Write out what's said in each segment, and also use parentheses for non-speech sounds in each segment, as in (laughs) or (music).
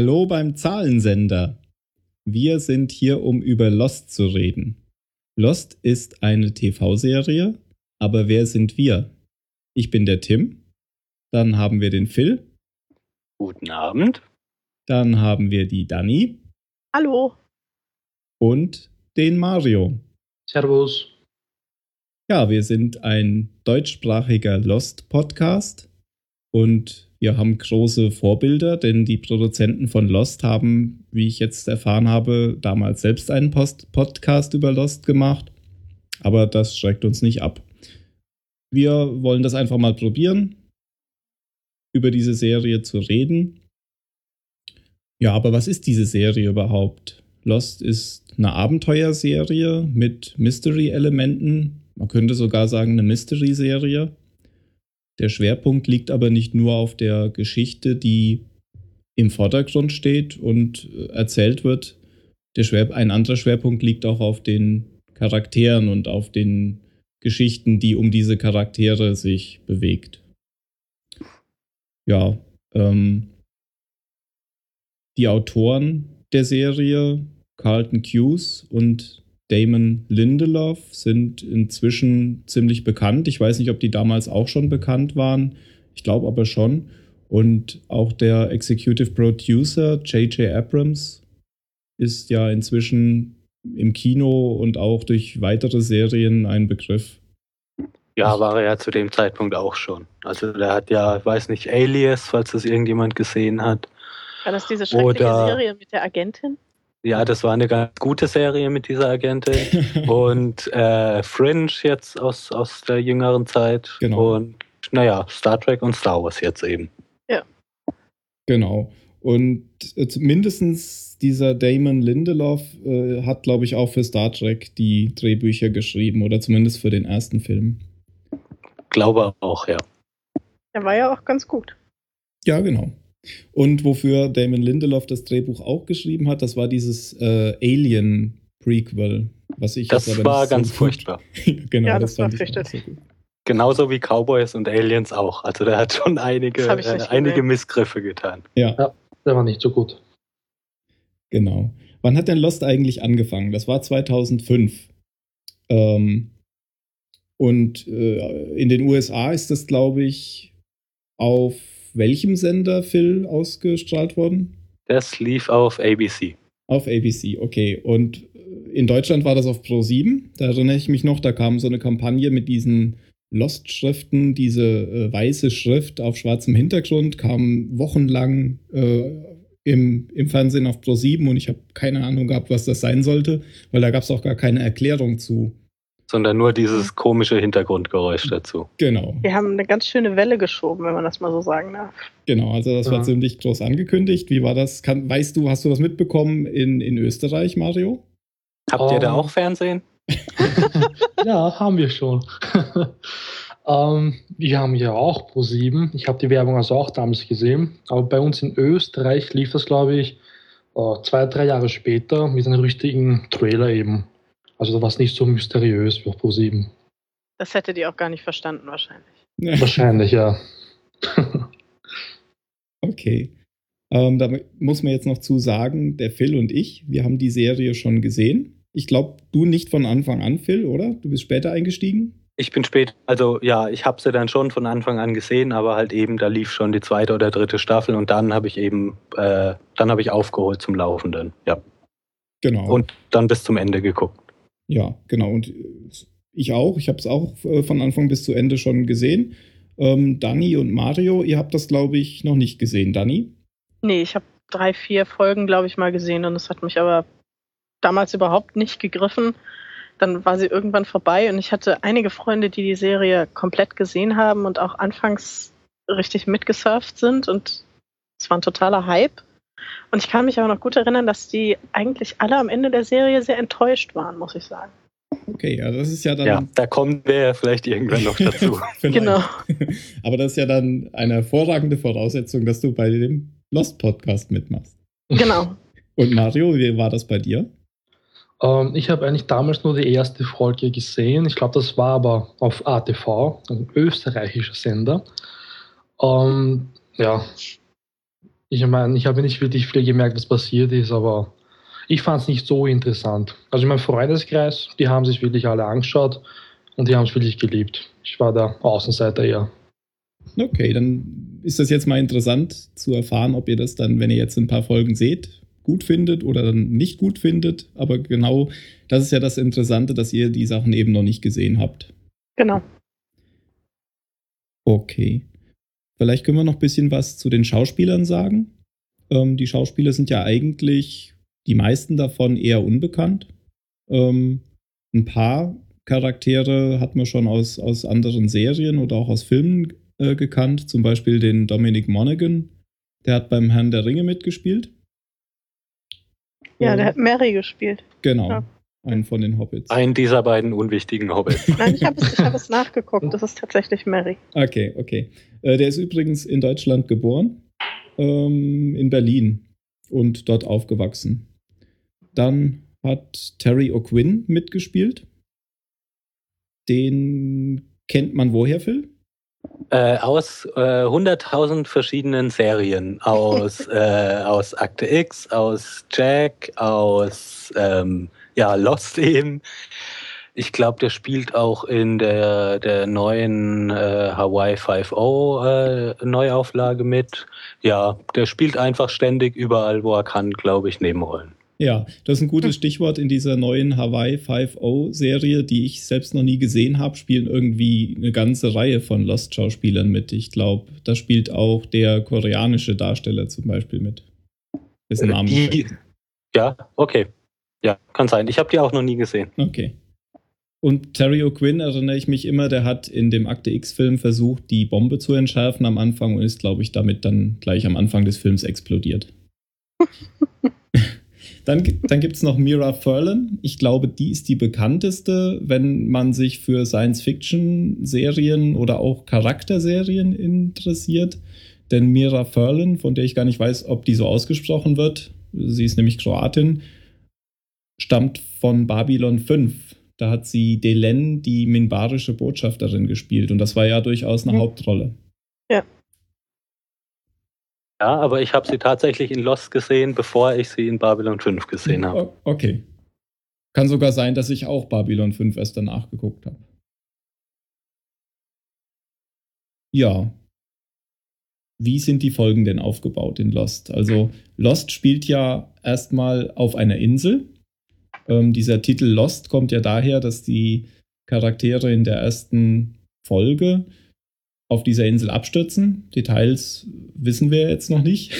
Hallo beim Zahlensender. Wir sind hier, um über Lost zu reden. Lost ist eine TV-Serie, aber wer sind wir? Ich bin der Tim. Dann haben wir den Phil. Guten Abend. Dann haben wir die Dani. Hallo. Und den Mario. Servus. Ja, wir sind ein deutschsprachiger Lost-Podcast und wir haben große Vorbilder, denn die Produzenten von Lost haben, wie ich jetzt erfahren habe, damals selbst einen Post Podcast über Lost gemacht. Aber das schreckt uns nicht ab. Wir wollen das einfach mal probieren, über diese Serie zu reden. Ja, aber was ist diese Serie überhaupt? Lost ist eine Abenteuerserie mit Mystery-Elementen. Man könnte sogar sagen, eine Mystery-Serie. Der Schwerpunkt liegt aber nicht nur auf der Geschichte, die im Vordergrund steht und äh, erzählt wird. Der Schwer ein anderer Schwerpunkt liegt auch auf den Charakteren und auf den Geschichten, die um diese Charaktere sich bewegt. Ja, ähm, die Autoren der Serie, Carlton Hughes und Damon Lindelof sind inzwischen ziemlich bekannt. Ich weiß nicht, ob die damals auch schon bekannt waren. Ich glaube aber schon. Und auch der Executive Producer J.J. Abrams ist ja inzwischen im Kino und auch durch weitere Serien ein Begriff. Ja, war er ja zu dem Zeitpunkt auch schon. Also der hat ja, ich weiß nicht, Alias, falls das irgendjemand gesehen hat. War das diese schreckliche Oder, Serie mit der Agentin? Ja, das war eine ganz gute Serie mit dieser Agentin. (laughs) und äh, Fringe jetzt aus, aus der jüngeren Zeit. Genau. Und naja, Star Trek und Star Wars jetzt eben. Ja. Genau. Und äh, mindestens dieser Damon Lindelof äh, hat, glaube ich, auch für Star Trek die Drehbücher geschrieben oder zumindest für den ersten Film. Glaube auch, ja. Der war ja auch ganz gut. Ja, genau. Und wofür Damon Lindelof das Drehbuch auch geschrieben hat, das war dieses äh, Alien Prequel, was ich Das war ganz so furchtbar. (laughs) genau, ja, das, das war fürchterlich. So Genauso wie Cowboys und Aliens auch. Also der hat schon einige, äh, einige Missgriffe getan. Ja. ja, der war nicht so gut. Genau. Wann hat denn Lost eigentlich angefangen? Das war 2005. Ähm, und äh, in den USA ist das, glaube ich, auf welchem Sender, Phil, ausgestrahlt worden? Das lief auf ABC. Auf ABC, okay. Und in Deutschland war das auf Pro 7. Da erinnere ich mich noch, da kam so eine Kampagne mit diesen Lost-Schriften, diese äh, weiße Schrift auf schwarzem Hintergrund, kam wochenlang äh, im, im Fernsehen auf Pro 7 und ich habe keine Ahnung gehabt, was das sein sollte, weil da gab es auch gar keine Erklärung zu sondern nur dieses komische Hintergrundgeräusch dazu. Genau. Wir haben eine ganz schöne Welle geschoben, wenn man das mal so sagen darf. Genau, also das ja. war ziemlich groß angekündigt. Wie war das? Kann, weißt du, hast du das mitbekommen in, in Österreich, Mario? Habt um, ihr da auch Fernsehen? (laughs) ja, haben wir schon. (laughs) ähm, wir haben ja auch Pro 7. Ich habe die Werbung also auch damals gesehen. Aber bei uns in Österreich lief das, glaube ich, äh, zwei, drei Jahre später mit einem richtigen Trailer eben. Also da war es nicht so mysteriös für Pro7. Das hättet ihr auch gar nicht verstanden, wahrscheinlich. Wahrscheinlich, ja. (laughs) okay. Ähm, da muss man jetzt noch zu sagen, der Phil und ich, wir haben die Serie schon gesehen. Ich glaube, du nicht von Anfang an, Phil, oder? Du bist später eingestiegen? Ich bin spät, also ja, ich habe sie dann schon von Anfang an gesehen, aber halt eben, da lief schon die zweite oder dritte Staffel und dann habe ich eben, äh, dann habe ich aufgeholt zum Laufenden, ja. Genau. Und dann bis zum Ende geguckt. Ja, genau. Und ich auch. Ich habe es auch äh, von Anfang bis zu Ende schon gesehen. Ähm, Dani und Mario, ihr habt das, glaube ich, noch nicht gesehen. Dani? Nee, ich habe drei, vier Folgen, glaube ich, mal gesehen und es hat mich aber damals überhaupt nicht gegriffen. Dann war sie irgendwann vorbei und ich hatte einige Freunde, die die Serie komplett gesehen haben und auch anfangs richtig mitgesurft sind und es war ein totaler Hype. Und ich kann mich aber noch gut erinnern, dass die eigentlich alle am Ende der Serie sehr enttäuscht waren, muss ich sagen. Okay, ja, das ist ja dann. Ja, da kommen wir vielleicht irgendwann noch (laughs) dazu. genau. (laughs) Aber das ist ja dann eine hervorragende Voraussetzung, dass du bei dem Lost Podcast mitmachst. Genau. Und Mario, wie war das bei dir? Ähm, ich habe eigentlich damals nur die erste Folge gesehen. Ich glaube, das war aber auf ATV, ein österreichischer Sender. Ähm, ja, Ich meine, ich habe nicht wirklich viel gemerkt, was passiert ist, aber ich fand es nicht so interessant. Also in meinem Freundeskreis, die haben sich wirklich alle angeschaut und die haben es wirklich geliebt. Ich war der Außenseiter eher. Okay, dann ist das jetzt mal interessant zu erfahren, ob ihr das dann, wenn ihr jetzt ein paar Folgen seht, gut findet oder dann nicht gut findet. Aber genau das ist ja das Interessante, dass ihr die Sachen eben noch nicht gesehen habt. Genau. Okay. Vielleicht können wir noch ein bisschen was zu den Schauspielern sagen. Ähm, die Schauspieler sind ja eigentlich, die meisten davon eher unbekannt. Ähm, ein paar Charaktere hat man schon aus, aus anderen Serien oder auch aus Filmen äh, gekannt. Zum Beispiel den Dominic Monaghan. Der hat beim Herrn der Ringe mitgespielt. Ja, der hat Mary gespielt. Genau. Ja. Einen von den Hobbits. Einen dieser beiden unwichtigen Hobbits. (laughs) Nein, ich habe es, hab es (laughs) nachgeguckt. Das ist tatsächlich Mary. Okay, okay. Äh, der ist übrigens in Deutschland geboren, ähm, in Berlin und dort aufgewachsen. Dann hat Terry O'Quinn mitgespielt. Den kennt man woher, Phil? Äh, aus äh, 100.000 verschiedenen Serien. Aus, (laughs) äh, aus Akte X, aus Jack, aus ähm, ja, Lost eben. Ich glaube, der spielt auch in der, der neuen äh, Hawaii 5.0 äh, Neuauflage mit. Ja, der spielt einfach ständig überall, wo er kann, glaube ich, Nebenrollen. Ja, das ist ein gutes Stichwort in dieser neuen Hawaii 5.0 Serie, die ich selbst noch nie gesehen habe, spielen irgendwie eine ganze Reihe von Lost-Schauspielern mit. Ich glaube, da spielt auch der koreanische Darsteller zum Beispiel mit. Ist ein Name. Ja, okay. Ja, kann sein. Ich habe die auch noch nie gesehen. Okay. Und Terry O'Quinn erinnere ich mich immer, der hat in dem Akte X-Film versucht, die Bombe zu entschärfen am Anfang und ist, glaube ich, damit dann gleich am Anfang des Films explodiert. (laughs) dann dann gibt es noch Mira Furlan. Ich glaube, die ist die bekannteste, wenn man sich für Science-Fiction-Serien oder auch Charakterserien interessiert. Denn Mira Furlan, von der ich gar nicht weiß, ob die so ausgesprochen wird, sie ist nämlich Kroatin, stammt von Babylon 5. Da hat sie Delen, die minbarische Botschafterin, gespielt. Und das war ja durchaus eine mhm. Hauptrolle. Ja. Ja, aber ich habe sie tatsächlich in Lost gesehen, bevor ich sie in Babylon 5 gesehen habe. Okay. Kann sogar sein, dass ich auch Babylon 5 erst danach geguckt habe. Ja. Wie sind die Folgen denn aufgebaut in Lost? Also Lost spielt ja erstmal auf einer Insel ähm, dieser Titel Lost kommt ja daher, dass die Charaktere in der ersten Folge auf dieser Insel abstürzen. Details wissen wir jetzt noch nicht.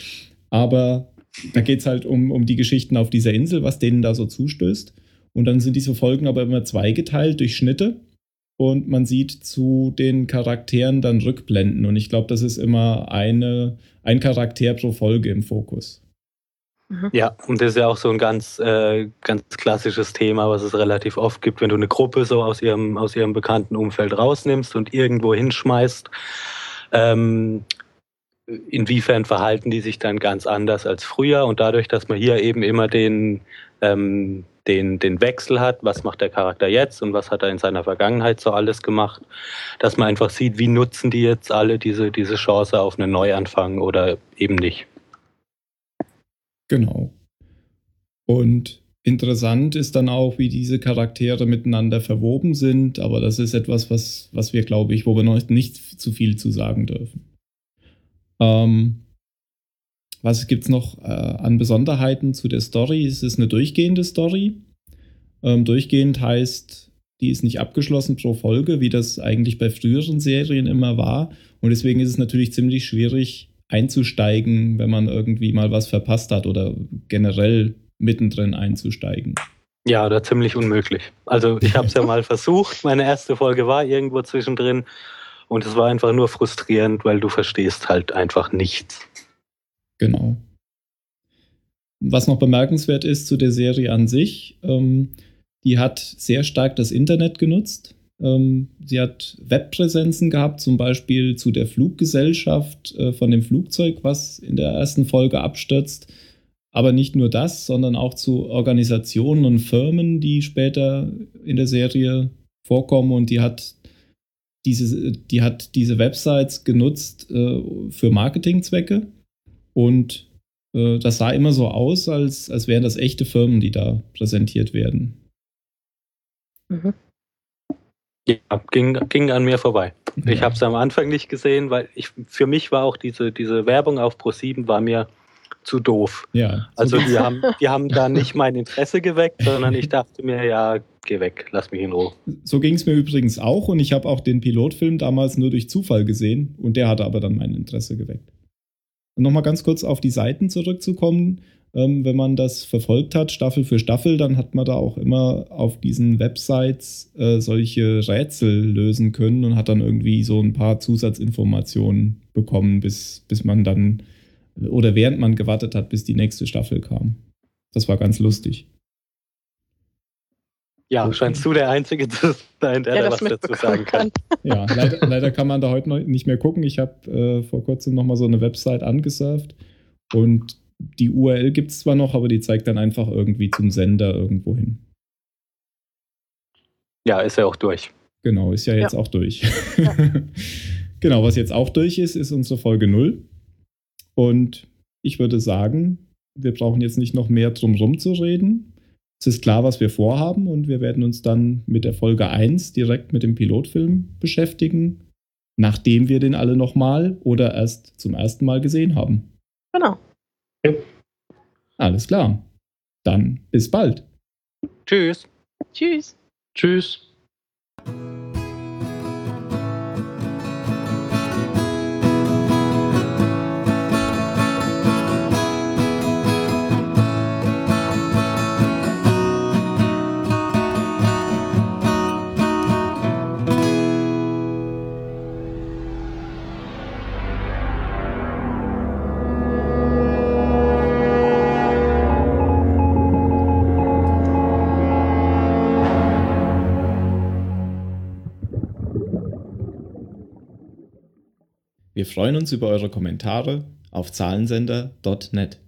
(laughs) Aber da geht es halt um, um die Geschichten auf dieser Insel, was denen da so zustößt. Und dann sind diese Folgen aber immer zweigeteilt durch Schnitte. Und man sieht zu den Charakteren dann Rückblenden. Und ich glaube, das ist immer eine, ein Charakter pro Folge im Fokus. Mhm. Ja, und das ist ja auch so ein ganz, äh, ganz klassisches Thema, was es relativ oft gibt, wenn du eine Gruppe so aus ihrem, aus ihrem bekannten Umfeld rausnimmst und irgendwo hinschmeißt. Ähm, inwiefern verhalten die sich dann ganz anders als früher? Und dadurch, dass man hier eben immer den, ähm, den, den Wechsel hat, was macht der Charakter jetzt und was hat er in seiner Vergangenheit so alles gemacht, dass man einfach sieht, wie nutzen die jetzt alle diese, diese Chance auf einen Neuanfang oder eben nicht. Genau. Und interessant ist dann auch, wie diese Charaktere miteinander verwoben sind, aber das ist etwas, was, was wir, glaube ich, wo wir noch nicht zu viel zu sagen dürfen. Ähm, was gibt es noch äh, an Besonderheiten zu der Story? Es ist eine durchgehende Story. Ähm, durchgehend heißt, die ist nicht abgeschlossen pro Folge, wie das eigentlich bei früheren Serien immer war. Und deswegen ist es natürlich ziemlich schwierig, einzusteigen, wenn man irgendwie mal was verpasst hat oder generell mittendrin einzusteigen. Ja, oder ziemlich unmöglich. Also ich habe es ja (laughs) mal versucht. Meine erste Folge war irgendwo zwischendrin und es war einfach nur frustrierend, weil du verstehst halt einfach nichts. Genau. Was noch bemerkenswert ist zu der Serie an sich, ähm, die hat sehr stark das Internet genutzt. Ähm, sie hat Webpräsenzen gehabt, zum Beispiel zu der Fluggesellschaft äh, von dem Flugzeug, was in der ersten Folge abstürzt. Aber nicht nur das, sondern auch zu Organisationen und Firmen, die später in der Serie vorkommen. Und die hat diese, die hat diese Websites genutzt äh, für Marketingzwecke. Und äh, das sah immer so aus, als, als wären das echte Firmen, die da präsentiert werden. Mhm. Ja, ging, ging an mir vorbei. Ja. Ich habe es am Anfang nicht gesehen, weil ich für mich war auch diese, diese Werbung auf Pro7 war mir zu doof. Ja. Also die haben, die haben da (laughs) nicht mein Interesse geweckt, sondern ich dachte mir, ja, geh weg, lass mich in Ruhe. So ging es mir übrigens auch und ich habe auch den Pilotfilm damals nur durch Zufall gesehen und der hatte aber dann mein Interesse geweckt. Nochmal ganz kurz auf die Seiten zurückzukommen. Ähm, wenn man das verfolgt hat, Staffel für Staffel, dann hat man da auch immer auf diesen Websites äh, solche Rätsel lösen können und hat dann irgendwie so ein paar Zusatzinformationen bekommen, bis, bis man dann oder während man gewartet hat, bis die nächste Staffel kam. Das war ganz lustig. Ja, scheinst du der Einzige zu (laughs) sein, der ja, da was dazu sagen kann. Ja, leider, leider, kann man da heute noch nicht mehr gucken. Ich habe äh, vor kurzem nochmal so eine Website angesurft und die URL gibt es zwar noch, aber die zeigt dann einfach irgendwie zum Sender irgendwo hin. Ja, ist ja auch durch. Genau, ist ja jetzt ja. auch durch. Ja. (laughs) genau, was jetzt auch durch ist, ist unsere Folge 0. Und ich würde sagen, wir brauchen jetzt nicht noch mehr drum rum zu reden. Es ist klar, was wir vorhaben und wir werden uns dann mit der Folge 1 direkt mit dem Pilotfilm beschäftigen, nachdem wir den alle nochmal oder erst zum ersten Mal gesehen haben. Genau. Ja. Alles klar. Dann bis bald. Tschüss. Tschüss. Tschüss. Wir freuen uns über eure Kommentare auf zahlensender.net.